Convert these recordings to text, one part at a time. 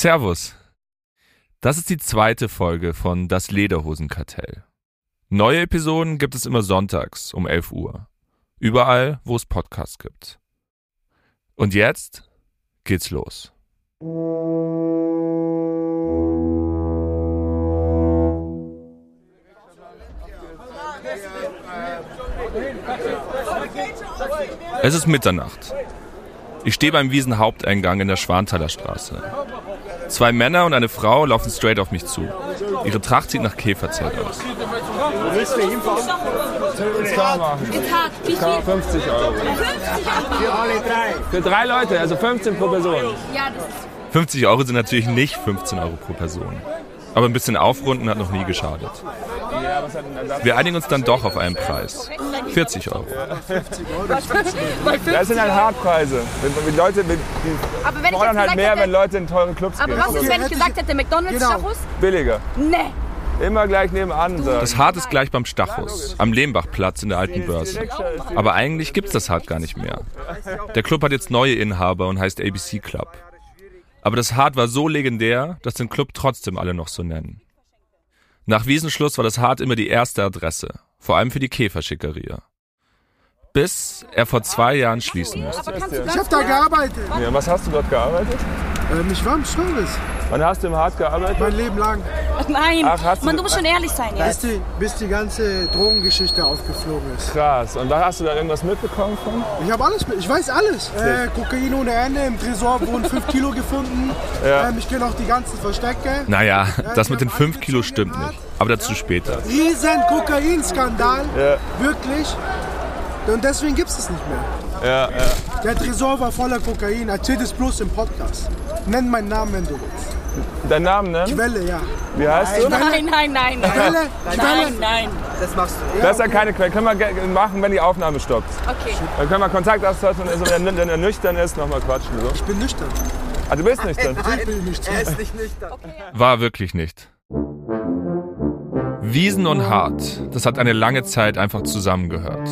Servus. Das ist die zweite Folge von Das Lederhosenkartell. Neue Episoden gibt es immer sonntags um 11 Uhr. Überall, wo es Podcasts gibt. Und jetzt geht's los. Es ist Mitternacht. Ich stehe beim Wiesenhaupteingang in der Schwanthaler Straße. Zwei Männer und eine Frau laufen straight auf mich zu. Ihre Tracht sieht nach Käferzelt aus. Wo willst du hinfahren? Ins? Car 50 Euro. 50 Euro. Für alle drei. Für drei Leute, also 15 pro Person. Ja, das ist 50 Euro sind natürlich nicht 15 Euro pro Person. Aber ein bisschen aufrunden hat noch nie geschadet. Wir einigen uns dann doch auf einen Preis. 40 Euro. Das sind halt Hardpreise. Wenn, wenn Leute, wenn, die Aber wenn ich fordern halt mehr, hätte- wenn Leute in teure Clubs Aber gehen. was ist, wenn ich gesagt hätte, McDonalds Genau. Stachus? Billiger. Nee. Immer gleich nebenan sagen. Das Hart ist gleich beim Stachus, am Lehmbachplatz in der alten Börse. Aber eigentlich gibt's das Hart gar nicht mehr. Der Club hat jetzt neue Inhaber und heißt ABC Club. Aber das Hart war so legendär, dass den Club trotzdem alle noch so nennen. Nach Wiesenschluss war das Hart immer die erste Adresse, vor allem für die Käferschickeria. Bis er vor zwei Jahren schließen musste. Ich habe da gearbeitet. Ja, was hast du dort gearbeitet? Ähm, ich war im Service. Wann hast du im Hart gearbeitet? Mein Leben lang. Nein, Ach, hast du- Mann, du musst schon ehrlich sein Bis jetzt. die, bis die ganze Drogengeschichte aufgeflogen ist. Krass. Und da hast du da irgendwas mitbekommen von? Ich habe alles mit. Ich weiß alles. Äh, Kokain ohne Ende. Im Tresor wurden 5 Kilo gefunden. Ja. Ähm, ich kenne auch die ganzen Verstecke. Naja, das mit den 5 Kilo stimmt nicht. Aber dazu später. Riesen Kokainskandal. Ja. Wirklich. Und deswegen gibt es es nicht mehr. Ja, ja. Der Tresor war voller Kokain. Erzähl das bloß im Podcast. Nenn meinen Namen, wenn du willst. Dein Name, ne? Quelle, ja. Wie heißt du? Nein, nein, nein. Quelle, Nein, Quelle. nein. Das ist ja keine Quelle. Können wir machen, wenn die Aufnahme stoppt. Okay. Dann können wir Kontakt austauschen und also, wenn er wenn er nüchtern ist, nochmal quatschen. So. Ich bin nüchtern. Ah, du bist nüchtern. Ich bin nicht so. War wirklich nicht. Wiesen und Hart, das hat eine lange Zeit einfach zusammengehört.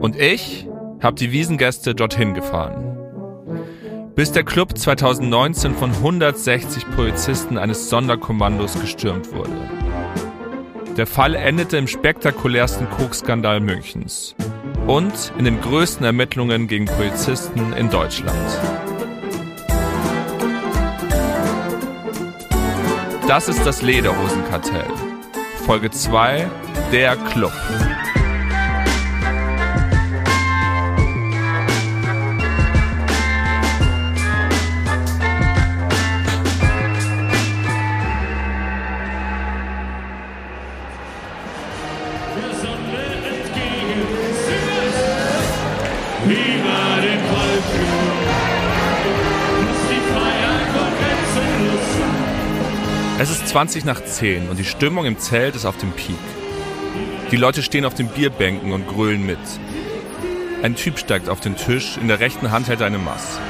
Und ich habe die Wiesengäste dorthin gefahren. Bis der Club 2019 von 160 Polizisten eines Sonderkommandos gestürmt wurde. Der Fall endete im spektakulärsten Koksskandal Münchens und in den größten Ermittlungen gegen Polizisten in Deutschland. Das ist das Lederhosenkartell. Folge 2, der Club. 20 nach 10 und die Stimmung im Zelt ist auf dem Peak. Die Leute stehen auf den Bierbänken und grölen mit. Ein Typ steigt auf den Tisch, in der rechten Hand hält er eine Maß.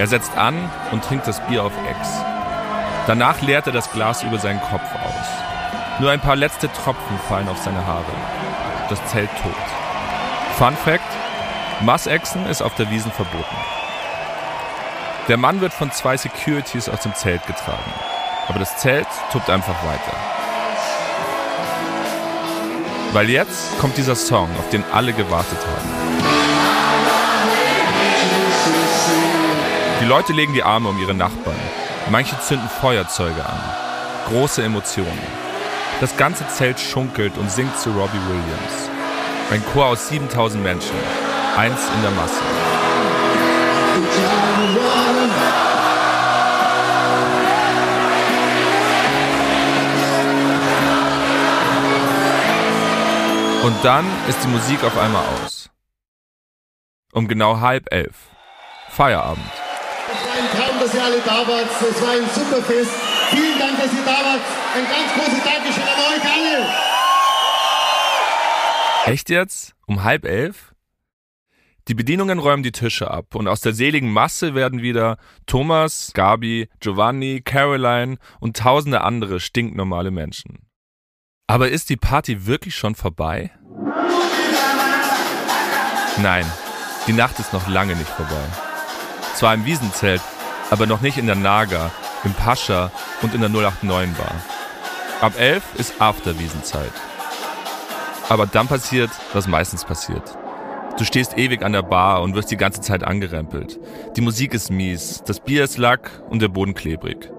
Er setzt an und trinkt das Bier auf Ex. Danach leert er das Glas über seinen Kopf aus. Nur ein paar letzte Tropfen fallen auf seine Haare. Das Zelt tot. Fun Fact: Massexen ist auf der Wiesen verboten. Der Mann wird von zwei Securities aus dem Zelt getragen. Aber das Zelt tobt einfach weiter. Weil jetzt kommt dieser Song, auf den alle gewartet haben. Die Leute legen die Arme um ihre Nachbarn. Manche zünden Feuerzeuge an. Große Emotionen. Das ganze Zelt schunkelt und singt zu Robbie Williams. Ein Chor aus 7000 Menschen. Eins in der Masse. Und dann ist die Musik auf einmal aus. Um genau halb elf. Feierabend. Es war ein Traum, dass ihr alle da wart. Es war ein super Fest. Vielen Dank, dass ihr da wart. Ein ganz großes Dankeschön an euch alle. Echt jetzt? Um halb elf? Die Bedienungen räumen die Tische ab und aus der seligen Masse werden wieder Thomas, Gabi, Giovanni, Caroline und tausende andere stinknormale Menschen. Aber ist die Party wirklich schon vorbei? Nein, die Nacht ist noch lange nicht vorbei. Zwar im Wiesenzelt, aber noch nicht in der Naga, im Pascha und in der 089 Bar. Ab 11 ist Afterwiesenzeit. Aber dann passiert, was meistens passiert. Du stehst ewig an der Bar und wirst die ganze Zeit angerempelt. Die Musik ist mies, das Bier ist lack und der Boden klebrig.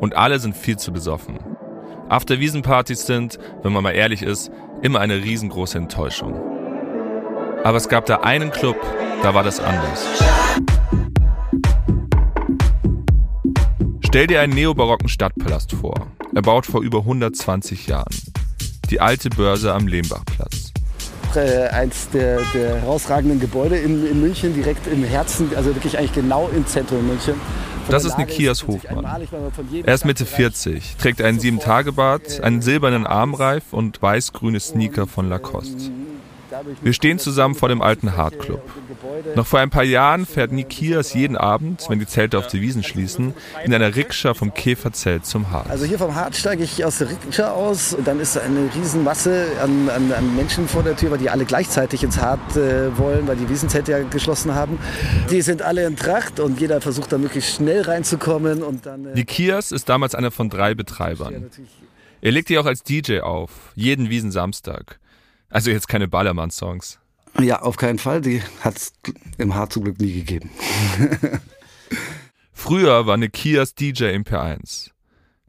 Und alle sind viel zu besoffen. Afterwiesenpartys sind, wenn man mal ehrlich ist, immer eine riesengroße Enttäuschung. Aber es gab da einen Club, da war das anders. Stell dir einen neobarocken Stadtpalast vor, erbaut vor über 120 Jahren. Die alte Börse am Lehmbachplatz. Äh, eins der, der herausragenden Gebäude in, in München, direkt im Herzen, also wirklich eigentlich genau im Zentrum München. Das ist Nikias Hofmann. Er ist Mitte Stadtbereich 40, trägt einen Sieben-Tage-Bart, einen silbernen Armreif und weiß-grüne Sneaker von Lacoste. Wir stehen zusammen vor dem alten Hard Club. Noch vor ein paar Jahren fährt Nikias jeden Abend, wenn die Zelte auf die Wiesen schließen, in einer Rikscha vom Käferzelt zum Hart. Also hier vom Hart steige ich aus der Rikscha aus. Dann ist eine Riesenmasse an, an, an Menschen vor der Tür, weil die alle gleichzeitig ins Hart äh, wollen, weil die Wiesenzelte ja geschlossen haben. Die sind alle in Tracht und jeder versucht da möglichst schnell reinzukommen. Und dann, äh, Nikias ist damals einer von drei Betreibern. Er legt hier auch als DJ auf, jeden Wiesensamstag. Also jetzt keine Ballermann-Songs. Ja, auf keinen Fall. Die hat es im Hart zum Glück nie gegeben. Früher war Nikias DJ im P1,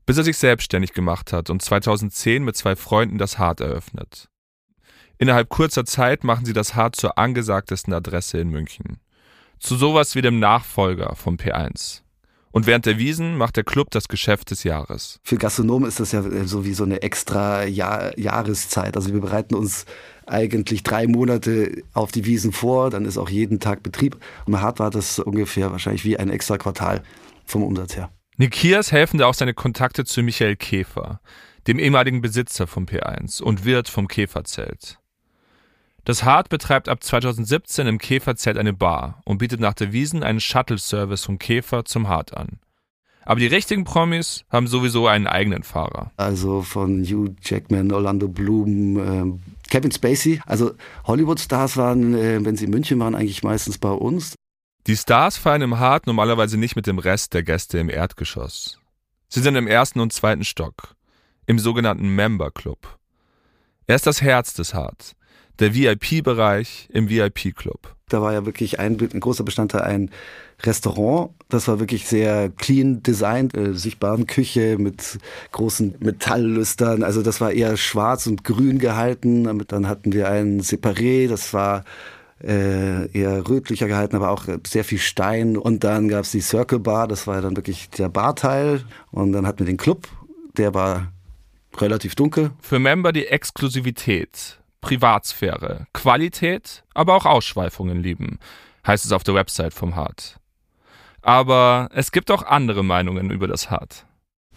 bis er sich selbstständig gemacht hat und 2010 mit zwei Freunden das Hart eröffnet. Innerhalb kurzer Zeit machen sie das Hart zur angesagtesten Adresse in München. Zu sowas wie dem Nachfolger vom P1. Und während der Wiesen macht der Club das Geschäft des Jahres. Für Gastronomen ist das ja äh, so wie so eine extra Jahr Jahreszeit. Also wir bereiten uns eigentlich drei Monate auf die Wiesen vor, dann ist auch jeden Tag Betrieb. Und hart war das ungefähr wahrscheinlich wie ein extra Quartal vom Umsatz her. Nikias helfen da auch seine Kontakte zu Michael Käfer, dem ehemaligen Besitzer vom P1 und Wirt vom Käferzelt. Das Hart betreibt ab 2017 im Käferzelt eine Bar und bietet nach der Wiesen einen Shuttle-Service vom Käfer zum Hart an. Aber die richtigen Promis haben sowieso einen eigenen Fahrer. Also von Hugh Jackman, Orlando Bloom, ähm, Kevin Spacey. Also Hollywood-Stars waren, äh, wenn sie in München waren, eigentlich meistens bei uns. Die Stars feiern im Hart normalerweise nicht mit dem Rest der Gäste im Erdgeschoss. Sie sind im ersten und zweiten Stock, im sogenannten Member Club. Er ist das Herz des Hart, der VIP-Bereich im VIP-Club. Da war ja wirklich ein, ein großer Bestandteil ein Restaurant. Das war wirklich sehr clean designt, äh, sichtbaren Küche mit großen Metalllüstern. Also das war eher schwarz und grün gehalten. Dann hatten wir ein Separé, das war äh, eher rötlicher gehalten, aber auch sehr viel Stein. Und dann gab es die Circle Bar, das war dann wirklich der Barteil. Und dann hatten wir den Club, der war relativ dunkel. Für Member die Exklusivität, Privatsphäre, Qualität, aber auch Ausschweifungen lieben, heißt es auf der Website vom Hart. Aber es gibt auch andere Meinungen über das Hart.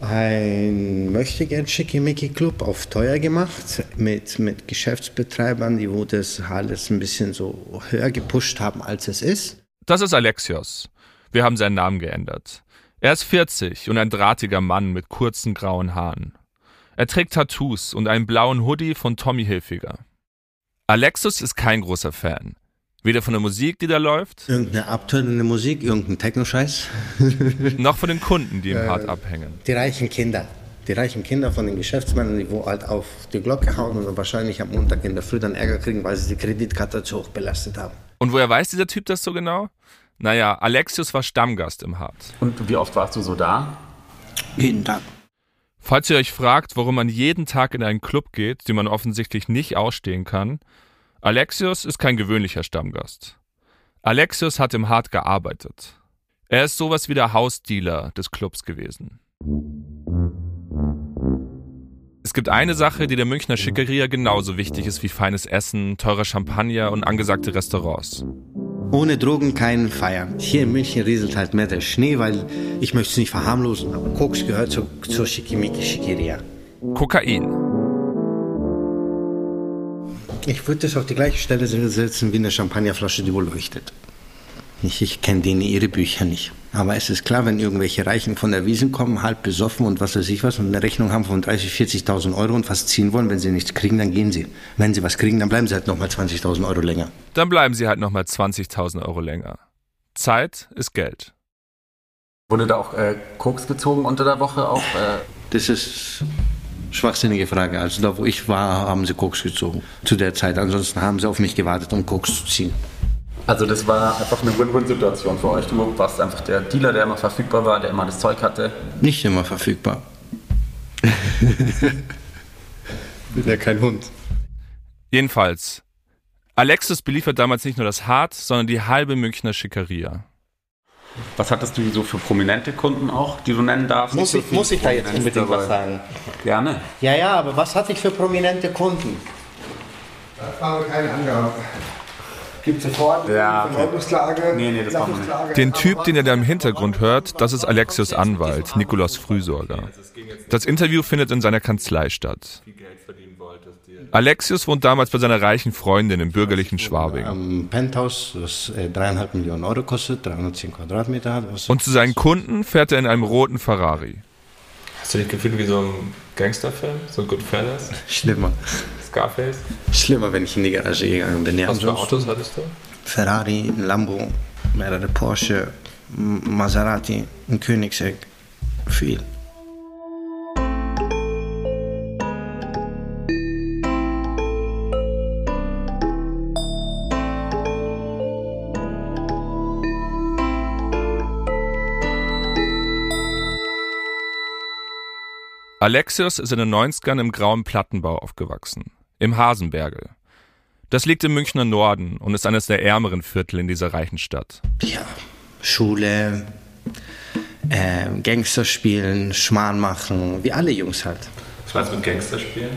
Ein möchtegern schickimicki Club auf teuer gemacht mit, mit Geschäftsbetreibern, die wo das alles ein bisschen so höher gepusht haben, als es ist. Das ist Alexios. Wir haben seinen Namen geändert. Er ist 40 und ein drahtiger Mann mit kurzen grauen Haaren. Er trägt Tattoos und einen blauen Hoodie von Tommy Hilfiger. Alexis ist kein großer Fan. Weder von der Musik, die da läuft, Irgendeine abtönende Musik, irgendein Techno-Scheiß. noch von den Kunden, die im Hart abhängen. Die reichen Kinder. Die reichen Kinder von den Geschäftsmännern, die wo halt auf die Glocke hauen und wahrscheinlich am Montag in der Früh dann Ärger kriegen, weil sie die Kreditkarte zu hoch belastet haben. Und woher weiß dieser Typ das so genau? Naja, Alexius war Stammgast im Hart. Und wie oft warst du so da? Jeden Tag. Falls ihr euch fragt, warum man jeden Tag in einen Club geht, den man offensichtlich nicht ausstehen kann, Alexius ist kein gewöhnlicher Stammgast. Alexius hat im Hart gearbeitet. Er ist sowas wie der Hausdealer des Clubs gewesen. Es gibt eine Sache, die der Münchner Schickeria genauso wichtig ist wie feines Essen, teurer Champagner und angesagte Restaurants. Ohne Drogen kein Feiern. Hier in München rieselt halt mehr der Schnee, weil ich möchte es nicht verharmlosen, aber Koks gehört zur, zur Schickimicki Schickeria. Kokain. Ich würde das auf die gleiche Stelle setzen wie eine Champagnerflasche, die wohl leuchtet. Ich, ich kenne denen ihre Bücher nicht. Aber es ist klar, wenn irgendwelche Reichen von der Wiesen kommen, halb besoffen und was weiß ich was und eine Rechnung haben von 30.000, 40.000 Euro und was ziehen wollen, wenn sie nichts kriegen, dann gehen sie. Wenn sie was kriegen, dann bleiben sie halt nochmal 20.000 Euro länger. Dann bleiben sie halt nochmal 20.000 Euro länger. Zeit ist Geld. Wurde da auch äh, Koks gezogen unter der Woche auch? Äh? Das ist schwachsinnige Frage. Also da, wo ich war, haben sie Koks gezogen. Zu der Zeit. Ansonsten haben sie auf mich gewartet, um Koks zu ziehen. Also das war einfach eine Win-Win-Situation für euch. Du warst einfach der Dealer, der immer verfügbar war, der immer das Zeug hatte. Nicht immer verfügbar. Bin ja kein Hund. Jedenfalls, Alexis beliefert damals nicht nur das Hart, sondern die halbe Münchner Schickeria. Was hattest du so für prominente Kunden auch, die du nennen darfst? Muss ich, muss ich da jetzt unbedingt was sagen? Gerne. Ja, ja, aber was hatte ich für prominente Kunden? Das haben wir keine Angabe. Gibt es sofort Ja, okay. Nee, nee, das machen wir nicht. Sachungsklage. Den Typ, den ihr da im Hintergrund hört, das ist Alexios Anwalt, Nikolaus Frühsorger. Das Interview findet in seiner Kanzlei statt. Alexios wohnt damals bei seiner reichen Freundin im bürgerlichen Schwabing. Am Penthouse, das äh, dreieinhalb Millionen Euro kostet, 310 Quadratmeter hat. Und zu seinen Kunden fährt er in einem roten Ferrari. Hast du dich gefühlt wie so ein Gangsterfilm? So Goodfellas? schlimmer. Scarface? Schlimmer, wenn ich in die Garage gegangen bin. Ja, Was für Autos hattest du? Ferrari, Lambo, mehrere Porsche, Maserati, ein Königsegg. Viel. Alexios ist in den 90ern im grauen Plattenbau aufgewachsen. Im Hasenbergel. Das liegt im Münchner Norden und ist eines der ärmeren Viertel in dieser reichen Stadt. Ja, Schule, äh, Gangster spielen, Schmarrn machen, wie alle Jungs halt. Was meinst du mit Gangster spielen?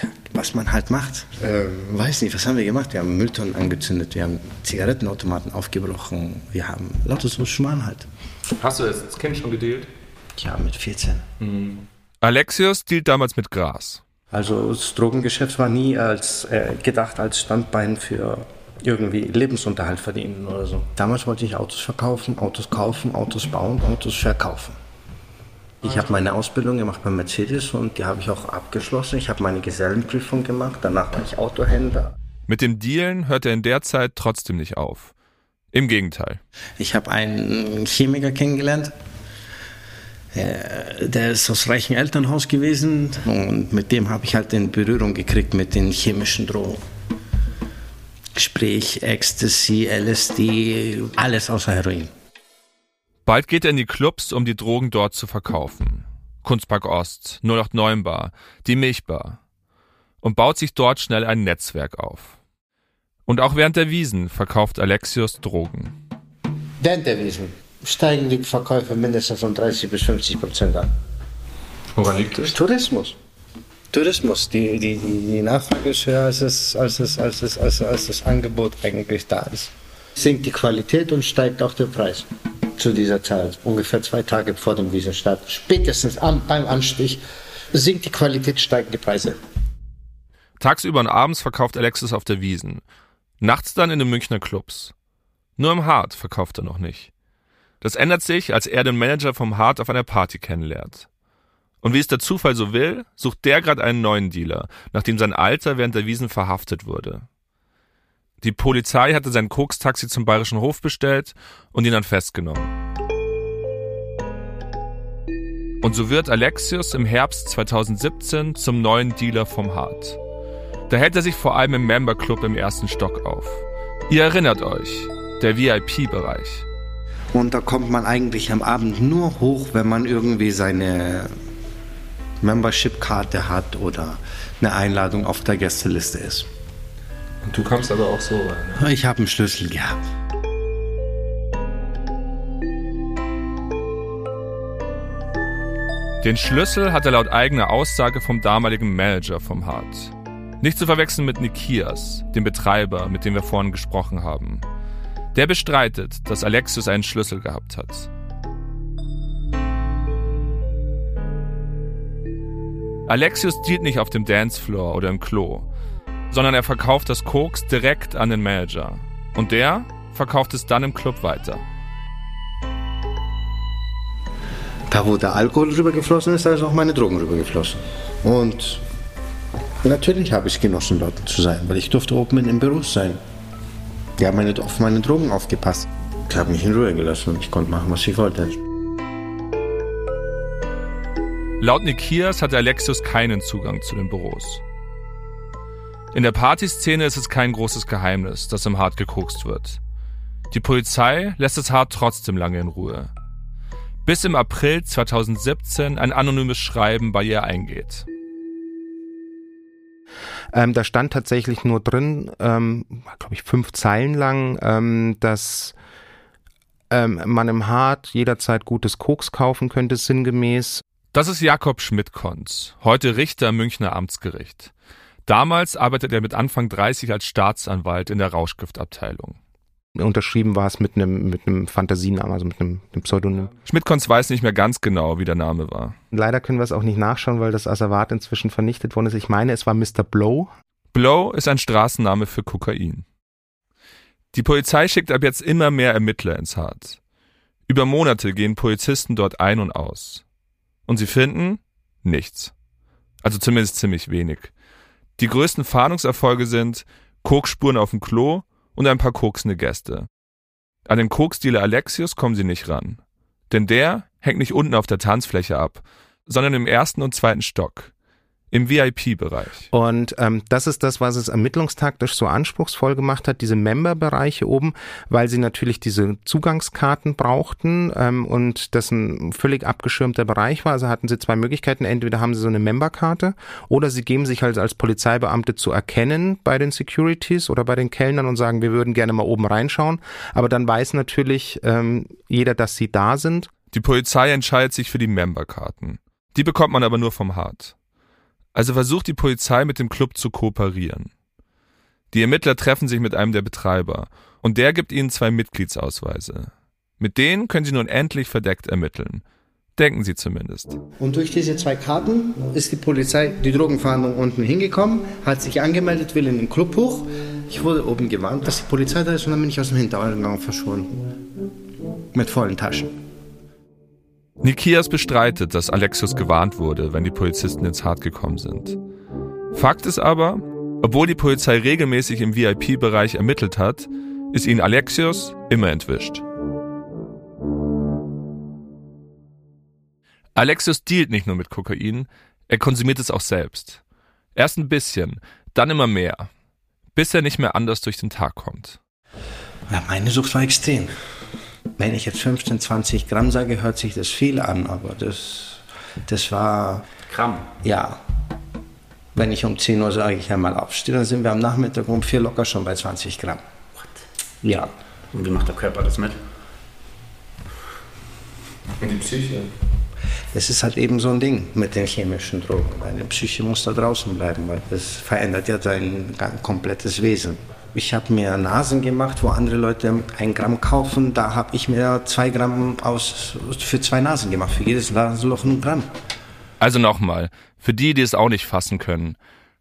Ja, was man halt macht. Ähm, weiß nicht, was haben wir gemacht? Wir haben Mülltonnen angezündet, wir haben Zigarettenautomaten aufgebrochen, wir haben lauter so Schmarrn halt. Hast du das als Kind schon gedealt? Ja, mit 14. Alexios dealt damals mit Gras. Also das Drogengeschäft war nie als äh, gedacht als Standbein für irgendwie Lebensunterhalt verdienen oder so. Damals wollte ich Autos verkaufen, Autos kaufen, Autos bauen, Autos verkaufen. Ich habe meine Ausbildung gemacht bei Mercedes und die habe ich auch abgeschlossen. Ich habe meine Gesellenprüfung gemacht, danach war ich Autohändler. Mit dem Dealen hört er in der Zeit trotzdem nicht auf. Im Gegenteil. Ich habe einen Chemiker kennengelernt. Äh, Der ist aus reichem Elternhaus gewesen und mit dem habe ich halt in Berührung gekriegt mit den chemischen Drogen. Sprich Ecstasy, LSD, alles außer Heroin. Bald geht er in die Clubs, um die Drogen dort zu verkaufen. Kunstpark Ost, 089 Bar, die Milchbar. Und baut sich dort schnell ein Netzwerk auf. Und auch während der Wiesen verkauft Alexios Drogen. Während der Wiesen steigen die Verkäufe mindestens um 30 bis 50 Prozent an. Woran liegt das? Tourismus. Tourismus. Die, die, die, Nachfrage ist höher, als, es, als, es, als, es, als, als das Angebot eigentlich da ist. Sinkt die Qualität und steigt auch der Preis zu dieser Zeit. Ungefähr zwei Tage vor dem Wiesenstart. Spätestens am, beim Anstich sinkt die Qualität, steigen die Preise. Tagsüber und abends verkauft Alexis auf der Wiesen. Nachts dann in den Münchner Clubs. Nur im Hart verkauft er noch nicht. Das ändert sich, als er den Manager vom Hart auf einer Party kennenlernt. Und wie es der Zufall so will, sucht der gerade einen neuen Dealer, nachdem sein Alter während der Wiesen verhaftet wurde. Die Polizei hatte sein Koks-Taxi zum Bayerischen Hof bestellt und ihn dann festgenommen. Und so wird Alexius im Herbst 2017 zum neuen Dealer vom Hart. Da hält er sich vor allem im Member Club im ersten Stock auf. Ihr erinnert euch, der VIP-Bereich. Und da kommt man eigentlich am Abend nur hoch, wenn man irgendwie seine Membership-Karte hat oder eine Einladung auf der Gästeliste ist. Und du kommst aber auch so rein. Ne? Ich habe einen Schlüssel gehabt. Den Schlüssel hat er laut eigener Aussage vom damaligen Manager vom Hart. Nicht zu verwechseln mit Nikias, dem Betreiber, mit dem wir vorhin gesprochen haben. Der bestreitet, dass Alexius einen Schlüssel gehabt hat. Alexius dealt nicht auf dem Dancefloor oder im Klo, sondern er verkauft das Koks direkt an den Manager. Und der verkauft es dann im Club weiter. Da, wo der Alkohol rübergeflossen ist, da ist auch meine Drogen rübergeflossen. Und natürlich habe ich genossen, dort zu sein, weil ich durfte oben im Büro sein. Die haben meine, auf meine Drogen aufgepasst. Die haben mich in Ruhe gelassen und ich konnte machen, was ich wollte. Laut Nikias hatte Alexius keinen Zugang zu den Büros. In der Partyszene ist es kein großes Geheimnis, dass im Hart gekokst wird. Die Polizei lässt das Hart trotzdem lange in Ruhe. Bis im April 2017 ein anonymes Schreiben bei ihr eingeht. Ähm, da stand tatsächlich nur drin, ähm, glaube ich, fünf Zeilen lang, ähm, dass ähm, man im Hart jederzeit gutes Koks kaufen könnte, sinngemäß. Das ist Jakob Schmidt-Konz, heute Richter im Münchner Amtsgericht. Damals arbeitet er mit Anfang 30 als Staatsanwalt in der Rauschgiftabteilung. Unterschrieben war es mit einem, mit einem Fantasienamen, also mit einem, einem Pseudonym. Schmidt-Konz weiß nicht mehr ganz genau, wie der Name war. Leider können wir es auch nicht nachschauen, weil das Asservat inzwischen vernichtet worden ist. Ich meine, es war Mr. Blow. Blow ist ein Straßenname für Kokain. Die Polizei schickt ab jetzt immer mehr Ermittler ins Hart. Über Monate gehen Polizisten dort ein und aus. Und sie finden nichts. Also zumindest ziemlich wenig. Die größten Fahndungserfolge sind Koksspuren auf dem Klo und ein paar koksende Gäste. An den Koksdealer Alexius kommen sie nicht ran. Denn der hängt nicht unten auf der Tanzfläche ab, sondern im ersten und zweiten Stock. Im VIP-Bereich. Und ähm, das ist das, was es ermittlungstaktisch so anspruchsvoll gemacht hat, diese Member-Bereiche oben, weil sie natürlich diese Zugangskarten brauchten ähm, und das ein völlig abgeschirmter Bereich war. Also hatten sie zwei Möglichkeiten. Entweder haben sie so eine Member-Karte oder sie geben sich halt als Polizeibeamte zu erkennen bei den Securities oder bei den Kellnern und sagen, wir würden gerne mal oben reinschauen. Aber dann weiß natürlich ähm, jeder, dass sie da sind. Die Polizei entscheidet sich für die Member-Karten. Die bekommt man aber nur vom Hart. Also versucht die Polizei mit dem Club zu kooperieren. Die Ermittler treffen sich mit einem der Betreiber und der gibt ihnen zwei Mitgliedsausweise. Mit denen können sie nun endlich verdeckt ermitteln. Denken sie zumindest. Und durch diese zwei Karten ist die Polizei, die Drogenfahndung unten hingekommen, hat sich angemeldet, will in den Club hoch. Ich wurde oben gewarnt, dass die Polizei da ist und dann bin ich aus dem Hintereingang verschwunden. Mit vollen Taschen. Nikias bestreitet, dass Alexius gewarnt wurde, wenn die Polizisten ins Hart gekommen sind. Fakt ist aber, obwohl die Polizei regelmäßig im VIP-Bereich ermittelt hat, ist ihnen Alexios immer entwischt. Alexios dealt nicht nur mit Kokain, er konsumiert es auch selbst. Erst ein bisschen, dann immer mehr, bis er nicht mehr anders durch den Tag kommt. Ja, meine Sucht war extrem. Wenn ich jetzt 15, 20 Gramm sage, hört sich das viel an, aber das, das war. Gramm? Ja. Wenn ich um 10 Uhr sage, ich einmal aufstehe, dann sind wir am Nachmittag um 4 locker schon bei 20 Gramm. What? Ja. Und wie macht der Körper das mit? Und die Psyche? Das ist halt eben so ein Ding mit den chemischen Drogen. Deine Psyche muss da draußen bleiben, weil das verändert ja dein komplettes Wesen. Ich habe mir Nasen gemacht, wo andere Leute ein Gramm kaufen. Da habe ich mir zwei Gramm aus, für zwei Nasen gemacht. Für jedes Nasenloch ein Gramm. Also nochmal, für die, die es auch nicht fassen können.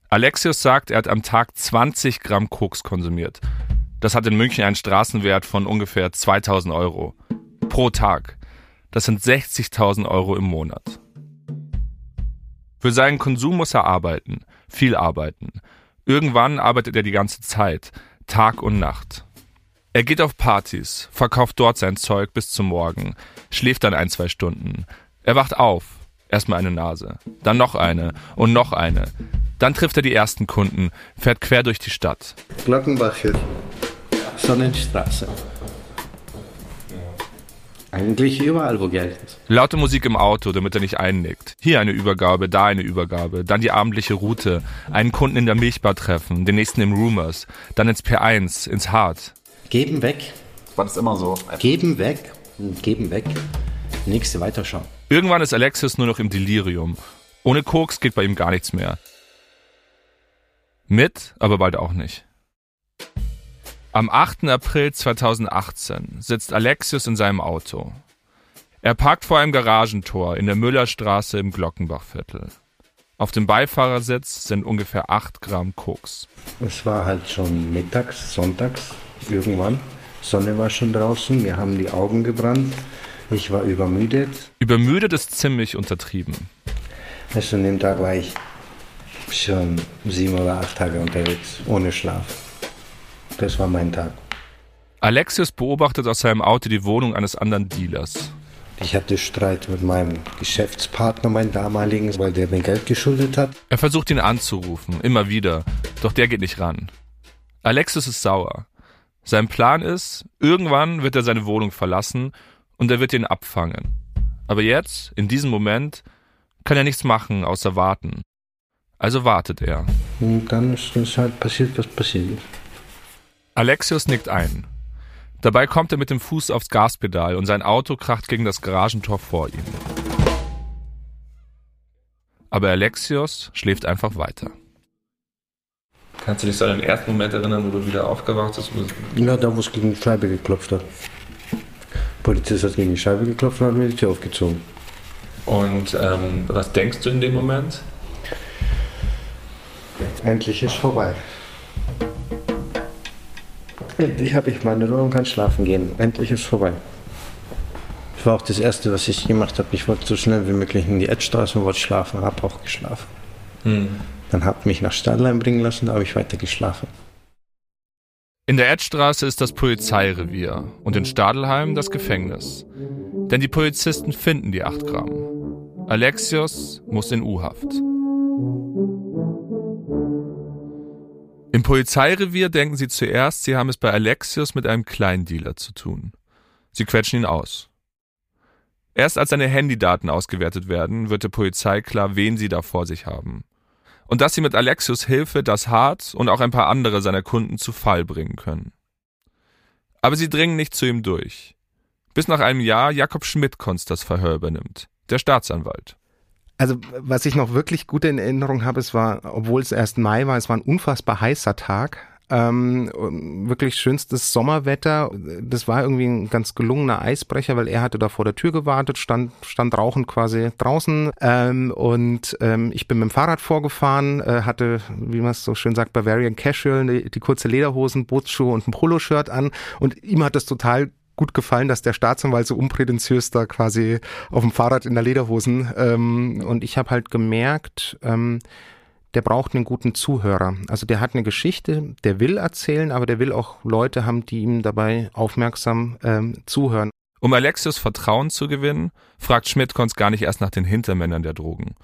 Alexius sagt, er hat am Tag 20 Gramm Koks konsumiert. Das hat in München einen Straßenwert von ungefähr 2000 Euro. Pro Tag. Das sind 60.000 Euro im Monat. Für seinen Konsum muss er arbeiten. Viel arbeiten. Irgendwann arbeitet er die ganze Zeit, Tag und Nacht. Er geht auf Partys, verkauft dort sein Zeug bis zum Morgen, schläft dann ein, zwei Stunden. Er wacht auf, erstmal eine Nase, dann noch eine und noch eine. Dann trifft er die ersten Kunden, fährt quer durch die Stadt. Glockenbacher, Sonnenstraße. Eigentlich überall, wo Geld ist. Laute Musik im Auto, damit er nicht einnickt. Hier eine Übergabe, da eine Übergabe, dann die abendliche Route, einen Kunden in der Milchbar treffen, den nächsten im Rumors, dann ins P1, ins Hart. Geben weg. War das immer so? Geben weg. Geben weg. Nächste weiterschauen. Irgendwann ist Alexis nur noch im Delirium. Ohne Koks geht bei ihm gar nichts mehr. Mit, aber bald auch nicht. Am 8. April 2018 sitzt Alexius in seinem Auto. Er parkt vor einem Garagentor in der Müllerstraße im Glockenbachviertel. Auf dem Beifahrersitz sind ungefähr 8 Gramm Koks. Es war halt schon mittags, sonntags, irgendwann. Sonne war schon draußen, mir haben die Augen gebrannt. Ich war übermüdet. Übermüdet ist ziemlich untertrieben. Also an dem Tag war ich schon sieben oder acht Tage unterwegs, ohne Schlaf. Das war mein Tag. Alexius beobachtet aus seinem Auto die Wohnung eines anderen Dealers. Ich hatte Streit mit meinem Geschäftspartner, meinem damaligen, weil der mir Geld geschuldet hat. Er versucht ihn anzurufen, immer wieder, doch der geht nicht ran. Alexis ist sauer. Sein Plan ist, irgendwann wird er seine Wohnung verlassen und er wird ihn abfangen. Aber jetzt, in diesem Moment, kann er nichts machen, außer warten. Also wartet er. Und dann ist es halt passiert, was passiert ist. Alexios nickt ein. Dabei kommt er mit dem Fuß aufs Gaspedal und sein Auto kracht gegen das Garagentor vor ihm. Aber Alexios schläft einfach weiter. Kannst du dich so an den ersten Moment erinnern, wo du wieder aufgewacht bist? Ja, da wo es gegen die Scheibe geklopft hat. Der Polizist hat gegen die Scheibe geklopft und hat mir die Tür aufgezogen. Und ähm, was denkst du in dem Moment? Endlich ist vorbei. Endlich habe ich meine Ruhe und kann schlafen gehen. Endlich ist vorbei. Das war auch das Erste, was ich gemacht habe. Ich wollte so schnell wie möglich in die Edstraße und wollte schlafen. Habe auch geschlafen. Hm. Dann hat mich nach Stadlein bringen lassen, da habe ich weiter geschlafen. In der Edstraße ist das Polizeirevier und in Stadelheim das Gefängnis. Denn die Polizisten finden die 8 Gramm. Alexios muss in U-Haft. Im Polizeirevier denken sie zuerst, sie haben es bei Alexios mit einem Kleindealer zu tun. Sie quetschen ihn aus. Erst als seine Handydaten ausgewertet werden, wird der Polizei klar, wen sie da vor sich haben. Und dass sie mit Alexios Hilfe das Hart und auch ein paar andere seiner Kunden zu Fall bringen können. Aber sie dringen nicht zu ihm durch. Bis nach einem Jahr Jakob Schmidt-Konz das Verhör übernimmt, der Staatsanwalt. Also was ich noch wirklich gut in Erinnerung habe, es war, obwohl es erst Mai war, es war ein unfassbar heißer Tag. Ähm, wirklich schönstes Sommerwetter. Das war irgendwie ein ganz gelungener Eisbrecher, weil er hatte da vor der Tür gewartet, stand, stand rauchend quasi draußen. Ähm, und ähm, ich bin mit dem Fahrrad vorgefahren, äh, hatte, wie man es so schön sagt, Bavarian Casual, die, die kurze Lederhosen, Bootsschuhe und ein Poloshirt an. Und ihm hat das total gut gefallen, dass der Staatsanwalt so unprätentiös da quasi auf dem Fahrrad in der Lederhosen. Ähm, und ich habe halt gemerkt, ähm, der braucht einen guten Zuhörer. Also der hat eine Geschichte, der will erzählen, aber der will auch Leute haben, die ihm dabei aufmerksam ähm, zuhören. Um Alexios Vertrauen zu gewinnen, fragt Schmidt-Konz gar nicht erst nach den Hintermännern der Drogen.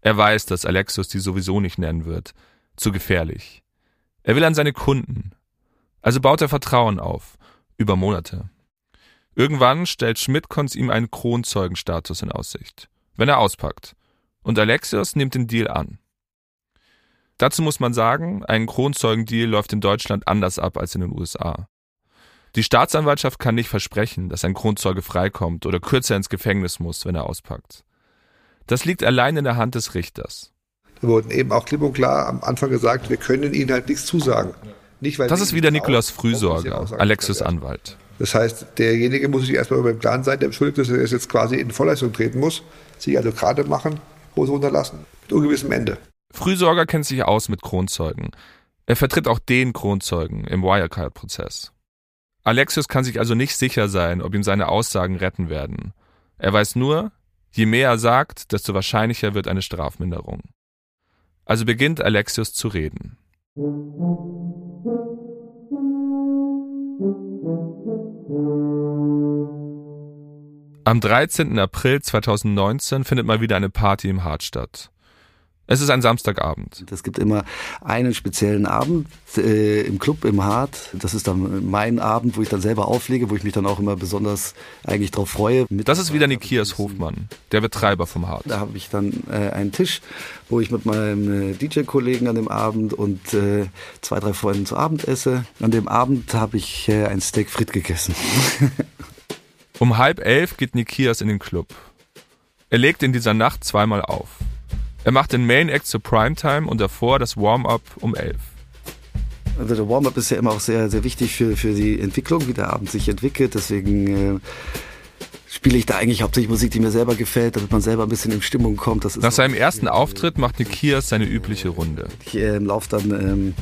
Er weiß, dass Alexios die sowieso nicht nennen wird. Zu gefährlich. Er will an seine Kunden. Also baut er Vertrauen auf. Über Monate. Irgendwann stellt Schmidt-Konz ihm einen Kronzeugenstatus in Aussicht, wenn er auspackt. Und Alexios nimmt den Deal an. Dazu muss man sagen, ein Kronzeugendeal läuft in Deutschland anders ab als in den USA. Die Staatsanwaltschaft kann nicht versprechen, dass ein Kronzeuge freikommt oder kürzer ins Gefängnis muss, wenn er auspackt. Das liegt allein in der Hand des Richters. Wir wurden eben auch klipp und klar am Anfang gesagt, wir können Ihnen halt nichts zusagen. Nicht, weil Das ist wieder Nikolaus Frühsorger, Alexis. Anwalt. Das heißt, derjenige muss sich erstmal über den Plan sein, der beschuldigt ist, dass er jetzt quasi in Vorleistung treten muss, sich also gerade machen, Hose runterlassen, mit ungewissem Ende. Frühsorger kennt sich aus mit Kronzeugen. Er vertritt auch den Kronzeugen im Wirecard-Prozess. Alexius kann sich also nicht sicher sein, ob ihm seine Aussagen retten werden. Er weiß nur, je mehr er sagt, desto wahrscheinlicher wird eine Strafminderung. Also beginnt Alexius zu reden. Am 13. April 2019 findet mal wieder eine Party im Hart statt. Es ist ein Samstagabend. Es gibt immer einen speziellen Abend äh, im Club im Hart. Das ist dann mein Abend, wo ich dann selber auflege, wo ich mich dann auch immer besonders eigentlich drauf freue. Mit Das ist wieder Nikias Hofmann, der Betreiber vom Hart. Da habe ich dann äh, einen Tisch, wo ich mit meinem äh, DJ-Kollegen an dem Abend und äh, zwei, drei Freunden zu Abend esse. An dem Abend habe ich äh, ein Steak frit gegessen. Um halb elf geht Nikias in den Club. Er legt in dieser Nacht zweimal auf. Er macht den Main Act zur Primetime und davor das Warm-up um elf. Also der Warm-up ist ja immer auch sehr, sehr wichtig für, für die Entwicklung, wie der Abend sich entwickelt. Deswegen äh, spiele ich da eigentlich hauptsächlich Musik, die mir selber gefällt, damit man selber ein bisschen in Stimmung kommt. Nach seinem ersten Auftritt macht Nikias seine übliche Runde. Ich äh, laufe dann ähm,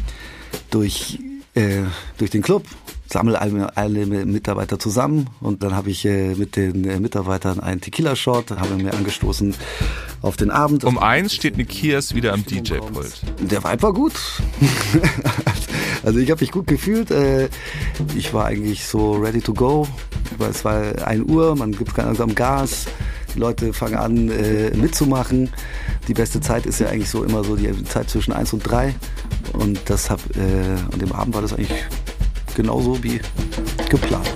durch, äh, durch den Club, sammle alle, alle Mitarbeiter zusammen und dann habe ich äh, mit den äh, Mitarbeitern einen Tequila-Shot, habe mir angestoßen auf den Abend. Um eins steht Nikias wieder am DJ-Pult. Der Vibe war gut. also ich habe mich gut gefühlt. Äh, ich war eigentlich so ready to go. Es war 1 Uhr, man gibt langsam Gas, die Leute fangen an äh, mitzumachen. Die beste Zeit ist ja eigentlich so immer so die Zeit zwischen 1 und 3. Und das hab, äh, an dem Abend war das eigentlich genauso wie geplant.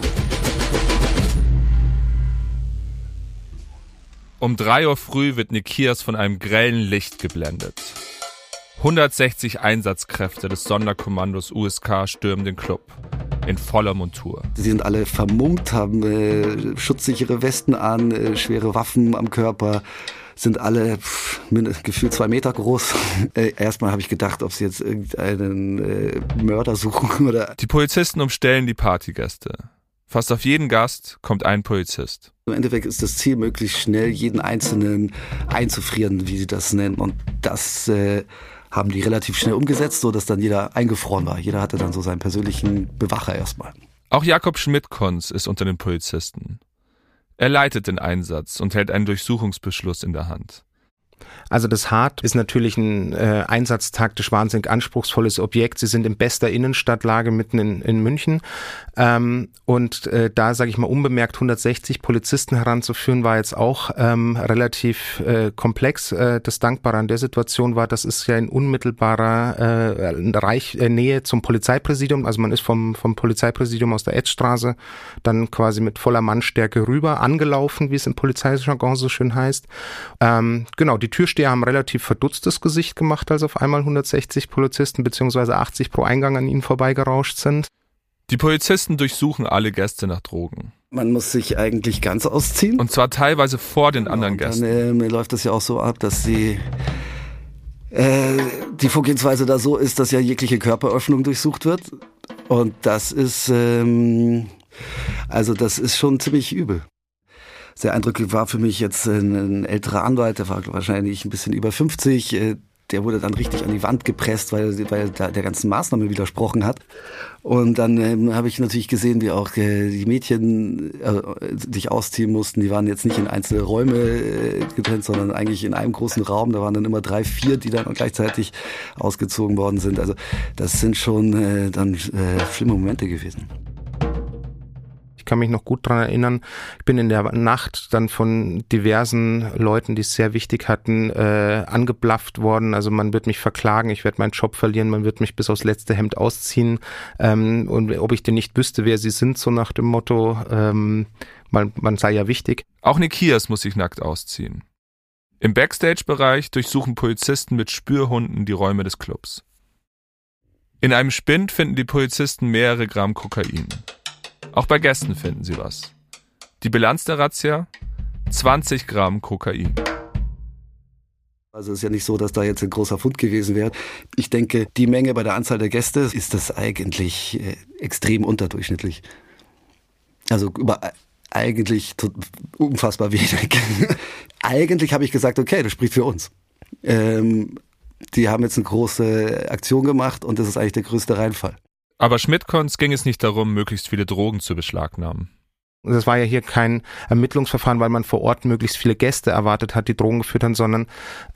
Um 3 Uhr früh wird Nikias von einem grellen Licht geblendet. 160 Einsatzkräfte des Sonderkommandos USK stürmen den Club in voller Montur. Sie sind alle vermummt, haben äh, schutzsichere Westen an, äh, schwere Waffen am Körper, sind alle pff, gefühlt zwei Meter groß. Äh, erstmal habe ich gedacht, ob sie jetzt irgendeinen äh, Mörder suchen oder. Die Polizisten umstellen die Partygäste. Fast auf jeden Gast kommt ein Polizist. Im Endeffekt ist das Ziel, möglichst schnell jeden Einzelnen einzufrieren, wie sie das nennen. Und das äh, haben die relativ schnell umgesetzt, so dass dann jeder eingefroren war. Jeder hatte dann so seinen persönlichen Bewacher erstmal. Auch Jakob Schmidt-Konz ist unter den Polizisten. Er leitet den Einsatz und hält einen Durchsuchungsbeschluss in der Hand. Also das Hart ist natürlich ein äh, einsatztaktisch wahnsinnig anspruchsvolles Objekt. Sie sind in bester Innenstadtlage mitten in, in München. Ähm, und äh, da, sage ich mal, unbemerkt 160 Polizisten heranzuführen, war jetzt auch ähm, relativ äh, komplex. Äh, das Dankbare an der Situation war, das ist ja in unmittelbarer äh, Reich, äh, Nähe zum Polizeipräsidium. Also man ist vom, vom Polizeipräsidium aus der Edstraße dann quasi mit voller Mannstärke rüber angelaufen, wie es im Polizeijargon so schön heißt. Ähm, genau, die Türsteher haben relativ verdutztes Gesicht gemacht, als auf einmal 160 Polizisten beziehungsweise 80 pro Eingang an ihnen vorbeigerauscht sind. Die Polizisten durchsuchen alle Gäste nach Drogen. Man muss sich eigentlich ganz ausziehen. Und zwar teilweise vor den anderen Dann Gästen. äh, läuft das ja auch so ab, dass sie äh, die Vorgehensweise da so ist, dass ja jegliche Körperöffnung durchsucht wird. Und das ist ähm, also das ist schon ziemlich übel. Sehr eindrücklich war für mich jetzt ein, ein älterer Anwalt, der war wahrscheinlich ein bisschen über 50. äh, Der wurde dann richtig an die Wand gepresst, weil, weil er der ganzen Maßnahme widersprochen hat. Und dann ähm, habe ich natürlich gesehen, wie auch äh, die Mädchen äh, sich ausziehen mussten. Die waren jetzt nicht in einzelne Räume äh, getrennt, sondern eigentlich in einem großen Raum. Da waren dann immer drei, vier, die dann gleichzeitig ausgezogen worden sind. Also das sind schon äh, dann äh, schlimme Momente gewesen. Ich kann mich noch gut dran erinnern. Ich bin in der Nacht dann von diversen Leuten, die es sehr wichtig hatten, äh, angeblafft worden. Also man wird mich verklagen, ich werde meinen Job verlieren, man wird mich bis aufs letzte Hemd ausziehen. Ähm, und ob ich denn nicht wüsste, wer sie sind, so nach dem Motto, ähm, man, man sei ja wichtig. Auch Nikias muss sich nackt ausziehen. Im Backstage-Bereich durchsuchen Polizisten mit Spürhunden die Räume des Clubs. In einem Spind finden die Polizisten mehrere Gramm Kokain. Auch bei Gästen finden sie was. Die Bilanz der Razzia? 20 Gramm Kokain. Also es ist ja nicht so, dass da jetzt ein großer Fund gewesen wäre. Ich denke, die Menge bei der Anzahl der Gäste ist das eigentlich äh, extrem unterdurchschnittlich. Also über, eigentlich to- unfassbar wenig. eigentlich habe ich gesagt, okay, das spricht für uns. Ähm, die haben jetzt eine große Aktion gemacht und das ist eigentlich der größte Reinfall. Aber Schmidtkonz ging es nicht darum, möglichst viele Drogen zu beschlagnahmen. Das war ja hier kein Ermittlungsverfahren, weil man vor Ort möglichst viele Gäste erwartet hat, die Drogen geführt haben, sondern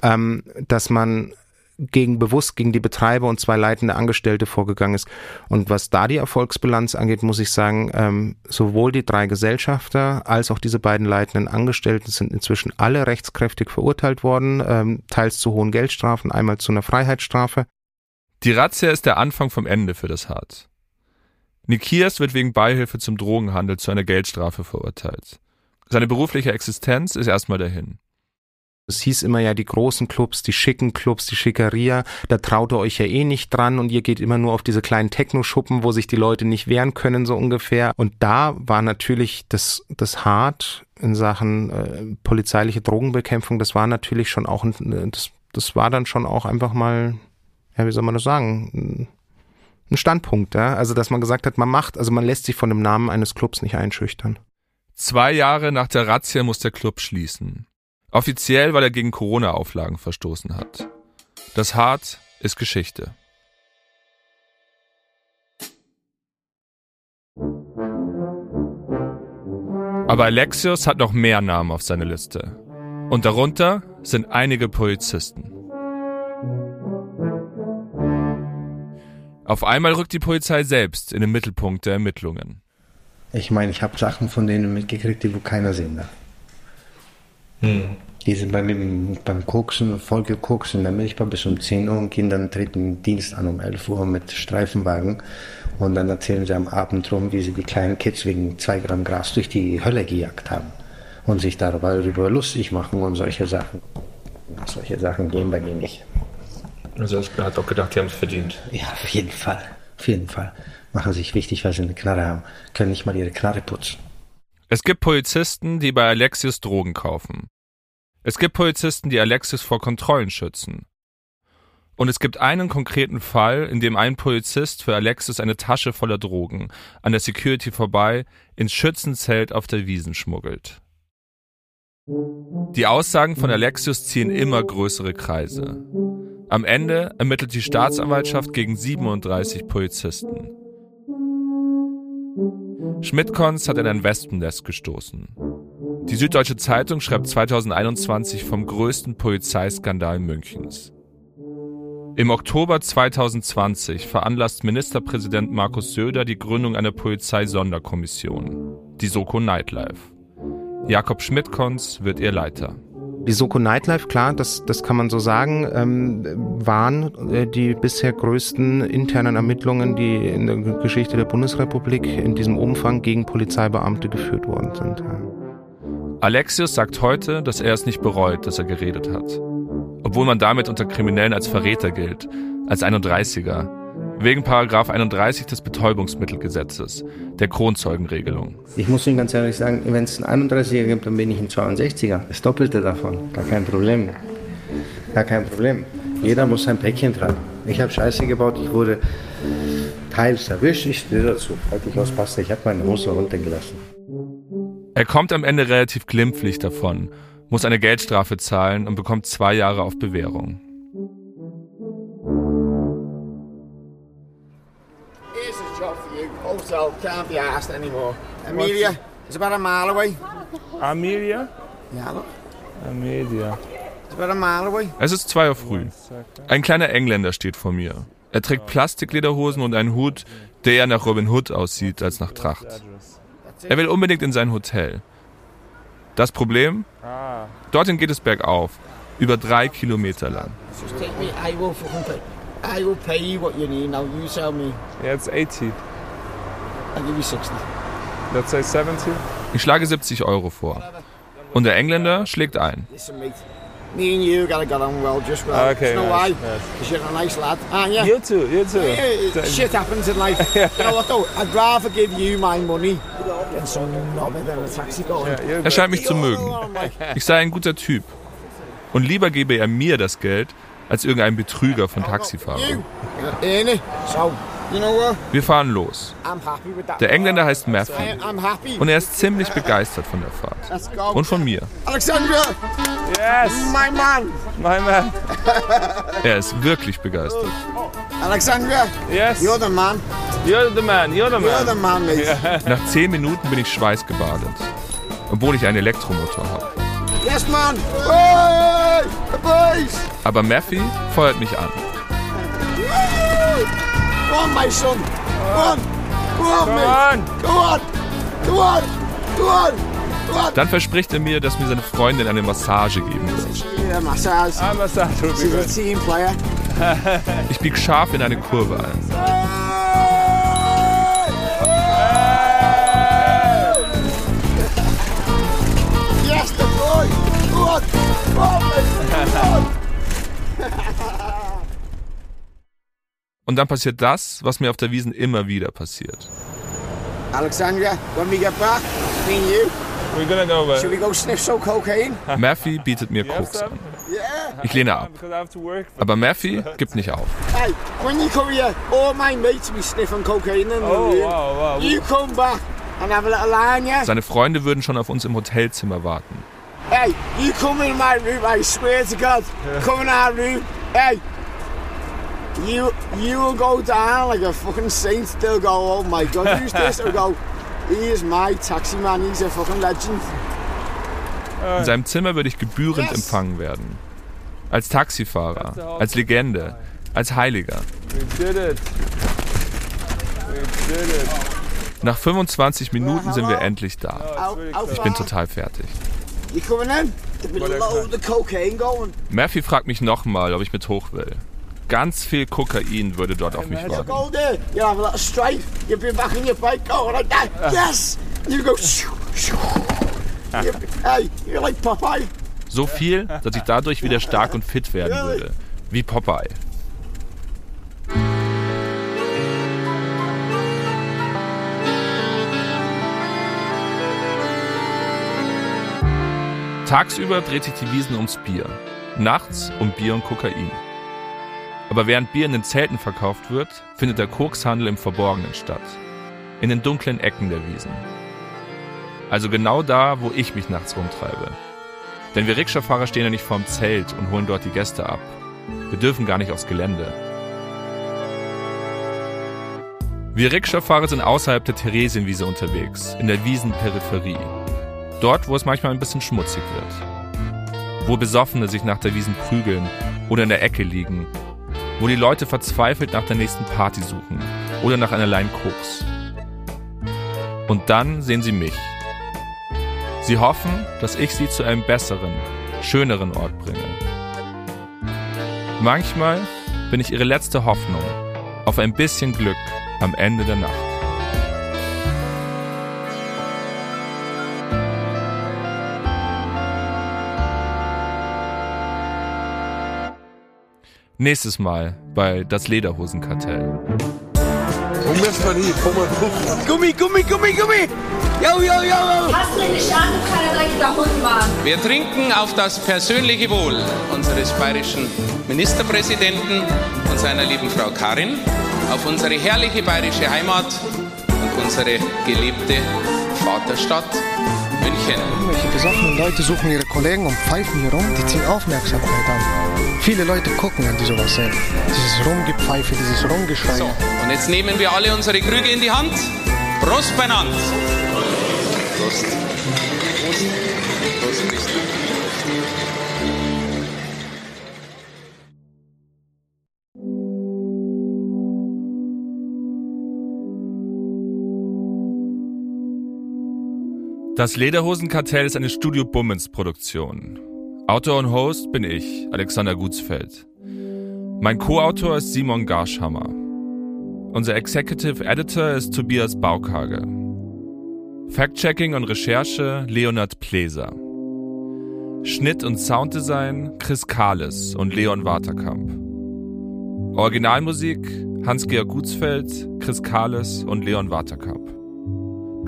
ähm, dass man gegen bewusst gegen die Betreiber und zwei leitende Angestellte vorgegangen ist. Und was da die Erfolgsbilanz angeht, muss ich sagen, ähm, sowohl die drei Gesellschafter als auch diese beiden leitenden Angestellten sind inzwischen alle rechtskräftig verurteilt worden, ähm, teils zu hohen Geldstrafen, einmal zu einer Freiheitsstrafe. Die Razzia ist der Anfang vom Ende für das Hart. Nikias wird wegen Beihilfe zum Drogenhandel zu einer Geldstrafe verurteilt. Seine berufliche Existenz ist erstmal dahin. Es hieß immer ja, die großen Clubs, die schicken Clubs, die Schickeria, da traut ihr euch ja eh nicht dran und ihr geht immer nur auf diese kleinen Techno-Schuppen, wo sich die Leute nicht wehren können, so ungefähr. Und da war natürlich das, das hart in Sachen äh, polizeiliche Drogenbekämpfung, das war natürlich schon auch, das, das war dann schon auch einfach mal, ja, wie soll man das sagen, ein Standpunkt, ja. Also, dass man gesagt hat, man macht, also man lässt sich von dem Namen eines Clubs nicht einschüchtern. Zwei Jahre nach der Razzia muss der Club schließen. Offiziell, weil er gegen Corona-Auflagen verstoßen hat. Das Hart ist Geschichte. Aber Alexios hat noch mehr Namen auf seiner Liste. Und darunter sind einige Polizisten. Auf einmal rückt die Polizei selbst in den Mittelpunkt der Ermittlungen. Ich meine, ich habe Sachen von denen mitgekriegt, die wo keiner sehen darf. Hm. Die sind beim, beim Koksen, Folgekoks in der Milchbar bis um 10 Uhr und gehen dann treten Dienst an um 11 Uhr mit Streifenwagen. Und dann erzählen sie am Abend rum, wie sie die kleinen Kids wegen zwei Gramm Gras durch die Hölle gejagt haben. Und sich darüber, darüber lustig machen und solche Sachen. Solche Sachen gehen bei denen nicht. Also er hat auch gedacht, die haben es verdient. Ja, auf jeden Fall. Auf jeden Fall. Machen sich wichtig, weil sie eine Knarre haben. Können nicht mal ihre Knarre putzen. Es gibt Polizisten, die bei Alexius Drogen kaufen. Es gibt Polizisten, die Alexius vor Kontrollen schützen. Und es gibt einen konkreten Fall, in dem ein Polizist für Alexis eine Tasche voller Drogen an der Security vorbei ins Schützenzelt auf der Wiesen schmuggelt. Die Aussagen von Alexius ziehen immer größere Kreise. Am Ende ermittelt die Staatsanwaltschaft gegen 37 Polizisten. Schmidtkonz hat in ein Wespennest gestoßen. Die Süddeutsche Zeitung schreibt 2021 vom größten Polizeiskandal Münchens. Im Oktober 2020 veranlasst Ministerpräsident Markus Söder die Gründung einer Polizeisonderkommission, die Soko Nightlife. Jakob Schmidtkonz wird ihr Leiter. Die Soko Nightlife, klar, das, das kann man so sagen, ähm, waren äh, die bisher größten internen Ermittlungen, die in der Geschichte der Bundesrepublik in diesem Umfang gegen Polizeibeamte geführt worden sind. Alexius sagt heute, dass er es nicht bereut, dass er geredet hat. Obwohl man damit unter Kriminellen als Verräter gilt, als 31er, wegen Paragraph 31 des Betäubungsmittelgesetzes, der Kronzeugenregelung. Ich muss Ihnen ganz ehrlich sagen, wenn es einen 31er gibt, dann bin ich ein 62er. Das Doppelte davon. Gar kein Problem. Gar kein Problem. Jeder muss sein Päckchen tragen. Ich habe Scheiße gebaut, ich wurde teils erwischt, ich stehe dazu. Halt dich aus, passt, ich habe meine Hose runtergelassen. Er kommt am Ende relativ glimpflich davon, muss eine Geldstrafe zahlen und bekommt zwei Jahre auf Bewährung. Also, can't be asked anymore. Amelia, it's about a mile away. Amelia? Yeah, look. Amelia. It's about a mile away. Es ist zwei Uhr früh. Ein kleiner Engländer steht vor mir. Er trägt Plastiklederhosen und einen Hut, der eher nach Robin Hood aussieht als nach Tracht. Er will unbedingt in sein Hotel. Das Problem? Dorthin geht es bergauf, über drei Kilometer lang. Just take me. I will fucking pay. I will pay you what you need. Now you tell me. Yeah, it's 80. I'll give you 60. Let's say 70. Ich schlage 70 Euro vor. Und der Engländer schlägt ein. Me and you gotta get on well, just well. Ah, Okay, You know nice, why? nice. Because you're a nice lad, aren't you? You too, you too. Yeah, shit happens in life. you know what though? I'd rather give you my money than some knobhead in a taxi going. Er scheint mich zu mögen. Ich sei ein guter Typ. Und lieber gebe er mir das Geld, als irgendein Betrüger von Taxifahrern. So? Wir fahren los. I'm happy with that. Der Engländer heißt Matthew. I'm happy. Und er ist ziemlich begeistert von der Fahrt. Und von mir. Alexandra! Yes! My man! My man! Er ist wirklich begeistert. Alexandra! Yes! You're the man. You're the man, you're the You're the man. man, mate. Nach 10 Minuten bin ich schweißgebadet. Obwohl ich einen Elektromotor habe. Yes, man! Hey! Aber Matthew feuert mich an. On, my son! Go on! Go on! Go on! Go on! Go on! Go on! Dann verspricht er mir, dass mir seine Freundin eine Massage geben wird. Yeah, massage. I'm a massage would be She's a good. team player. Ich bieg scharf in eine Kurve ein. Yes, the boy! Go on! Go on, mate! Go on! Und dann passiert das, was mir auf der Wiesen immer wieder passiert. Alexandra, when we get back, me and you, We're gonna go, should we go sniff some cocaine? Matthew bietet mir Koks an. Yeah. Ich lehne ab. Aber Matthew gibt nicht auf. Hey, when you come here, all my mates be sniffing cocaine in the Oh, room. wow, wow. You come back and have a little line, yeah? Seine Freunde würden schon auf uns im Hotelzimmer warten. Hey, you come in my room, I swear to God. Come in our room. Hey, you you will go down like a fucking saint. They'll go, oh my God, who's this? They'll go, he is my taxi man, he's a fucking legend. In seinem Zimmer würde ich gebührend empfangen werden. Als Taxifahrer, als Legende, als Heiliger. We did it. We did it. Nach 25 Minuten sind wir endlich da. Ich bin total fertig. You coming in? There'll be a load of cocaine going. Murphy fragt mich nochmal, ob ich mit hoch will. Ganz viel Kokain würde dort auf mich warten. go there, you have a little stripe, you be back on your bike going like that. Yes! You go shoo, shoo. You- Hey, you're like Popeye. So viel, dass ich dadurch wieder stark und fit werden würde. Wie Popeye. Tagsüber dreht sich die Wiesen ums Bier. Nachts um Bier und Kokain. Aber während Bier in den Zelten verkauft wird, findet der Kokshandel im Verborgenen statt. In den dunklen Ecken der Wiesen. Also genau da, wo ich mich nachts rumtreibe. Denn wir Rikscha-Fahrer stehen ja nicht vorm Zelt und holen dort die Gäste ab. Wir dürfen gar nicht aufs Gelände. Wir Rikscha-Fahrer sind außerhalb der Theresienwiese unterwegs, in der Wiesenperipherie. Dort, wo es manchmal ein bisschen schmutzig wird. Wo Besoffene sich nach der Wiesen prügeln oder in der Ecke liegen. Wo die Leute verzweifelt nach der nächsten Party suchen oder nach einer Line Koks. Und dann sehen sie mich. Sie hoffen, dass ich sie zu einem besseren, schöneren Ort bringe. Manchmal bin ich ihre letzte Hoffnung auf ein bisschen Glück am Ende der Nacht. Nächstes Mal bei Das Lederhosenkartell. Wo müssen wir hin? Komm mal gucken. Gummi, Gummi, Gummi, Gummi! Yo, yo, yo! Fass mich nicht an, du kleiner dreckiger Hundmann. Wir trinken auf das persönliche Wohl unseres bayerischen Ministerpräsidenten und seiner lieben Frau Karin, auf unsere herrliche bayerische Heimat und unsere geliebte Vaterstadt München. Irgendwelche besoffenen Leute suchen ihre Kollegen und pfeifen hier rum. Die ziehen Aufmerksamkeit an. Viele Leute gucken, wenn die sowas sehen. Dieses Rumgepfeife, dieses Rumgeschrei. So, und jetzt nehmen wir alle unsere Krüge in die Hand. Prost beieinander. Prost. Prost. Prost, Christi. Das Lederhosenkartell ist eine Studio Bummens Produktion. Autor und Host bin ich, Alexander Gutsfeld. Mein Co-Autor ist Simon Garschhammer. Unser Executive Editor ist Tobias Baukage. Fact-Checking und Recherche Leonard Pleser. Schnitt und Sounddesign Chris Kahles und Leon Waterkamp. Originalmusik Hans-Georg Gutsfeld, Chris Kahles und Leon Waterkamp.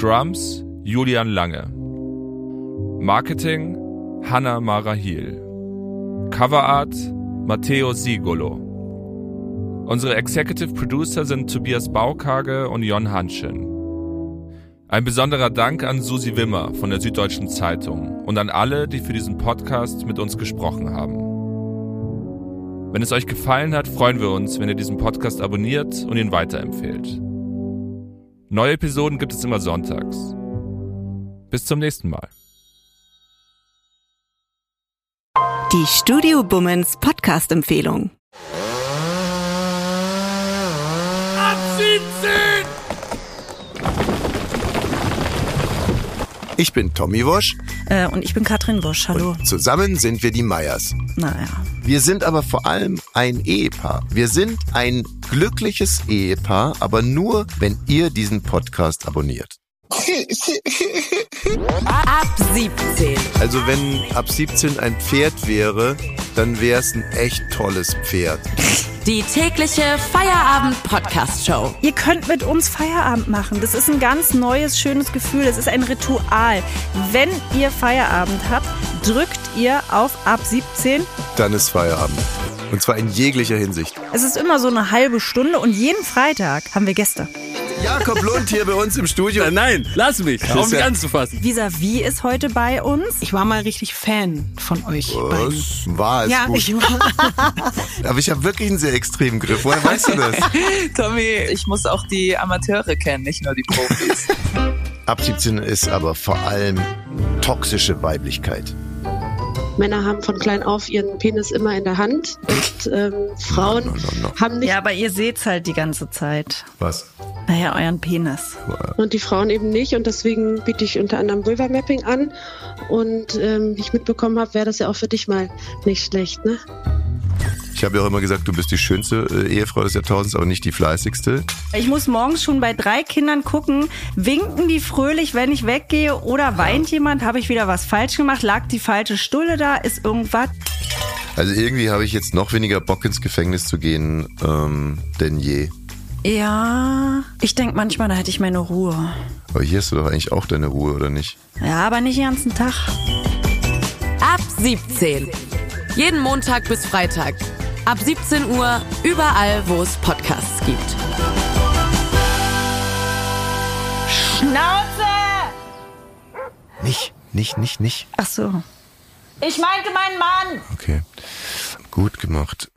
Drums Julian Lange. Marketing Hanna Marahil. Coverart Matteo Sigolo. Unsere Executive Producer sind Tobias Baukage und Jon Hanschen. Ein besonderer Dank an Susi Wimmer von der Süddeutschen Zeitung und an alle, die für diesen Podcast mit uns gesprochen haben. Wenn es euch gefallen hat, freuen wir uns, wenn ihr diesen Podcast abonniert und ihn weiterempfehlt. Neue Episoden gibt es immer sonntags. Bis zum nächsten Mal. Die Studio Bummens Podcast-Empfehlung. Ab 17! Ich bin Tommy Wosch. Äh, und ich bin Katrin Wosch. Hallo. Zusammen sind wir die Meyers. Naja. Wir sind aber vor allem ein Ehepaar. Wir sind ein glückliches Ehepaar, aber nur, wenn ihr diesen Podcast abonniert. Ab 17. Also wenn ab 17 ein Pferd wäre, dann wäre es ein echt tolles Pferd. Die tägliche Feierabend-Podcast-Show. Ihr könnt mit uns Feierabend machen. Das ist ein ganz neues, schönes Gefühl. Das ist ein Ritual. Wenn ihr Feierabend habt, drückt ihr auf ab 17. Dann ist Feierabend. Und zwar in jeglicher Hinsicht. Es ist immer so eine halbe Stunde und jeden Freitag haben wir Gäste. Jakob Lund hier bei uns im Studio. Nein, lass mich. Auf mich ja- anzufassen. Visavi ist heute bei uns. Ich war mal richtig Fan von euch beiden. Was war es Ja, gut. ich war. Aber ich habe wirklich einen sehr extremen Griff. Woher weißt du das? Tommy, ich muss auch die Amateure kennen, nicht nur die Profis. Ab 17 ist aber vor allem toxische Weiblichkeit. Männer haben von klein auf ihren Penis immer in der Hand und ähm, Frauen haben nicht. Ja, aber ihr seht's halt die ganze Zeit. Was? Naja, euren Penis. Und die Frauen eben nicht und deswegen biete ich unter anderem Vulva Mapping an und ähm, wie ich mitbekommen habe, wäre das ja auch für dich mal nicht schlecht, ne? Ich habe ja auch immer gesagt, du bist die schönste äh, Ehefrau des Jahrtausends, aber nicht die fleißigste. Ich muss morgens schon bei drei Kindern gucken, winken die fröhlich, wenn ich weggehe oder weint jemand, habe ich wieder was falsch gemacht, lag die falsche Stulle da, ist irgendwas. Also irgendwie habe ich jetzt noch weniger Bock ins Gefängnis zu gehen ähm, denn je. Ja, ich denke manchmal, da hätte ich meine Ruhe. Aber hier hast du doch eigentlich auch deine Ruhe, oder nicht? Ja, aber nicht den ganzen Tag. Ab 17. Jeden Montag bis Freitag. Ab 17 Uhr überall, wo es Podcasts gibt. Schnauze! Nicht, nicht, nicht, nicht. Ach so. Ich meinte meinen Mann. Okay. Gut gemacht.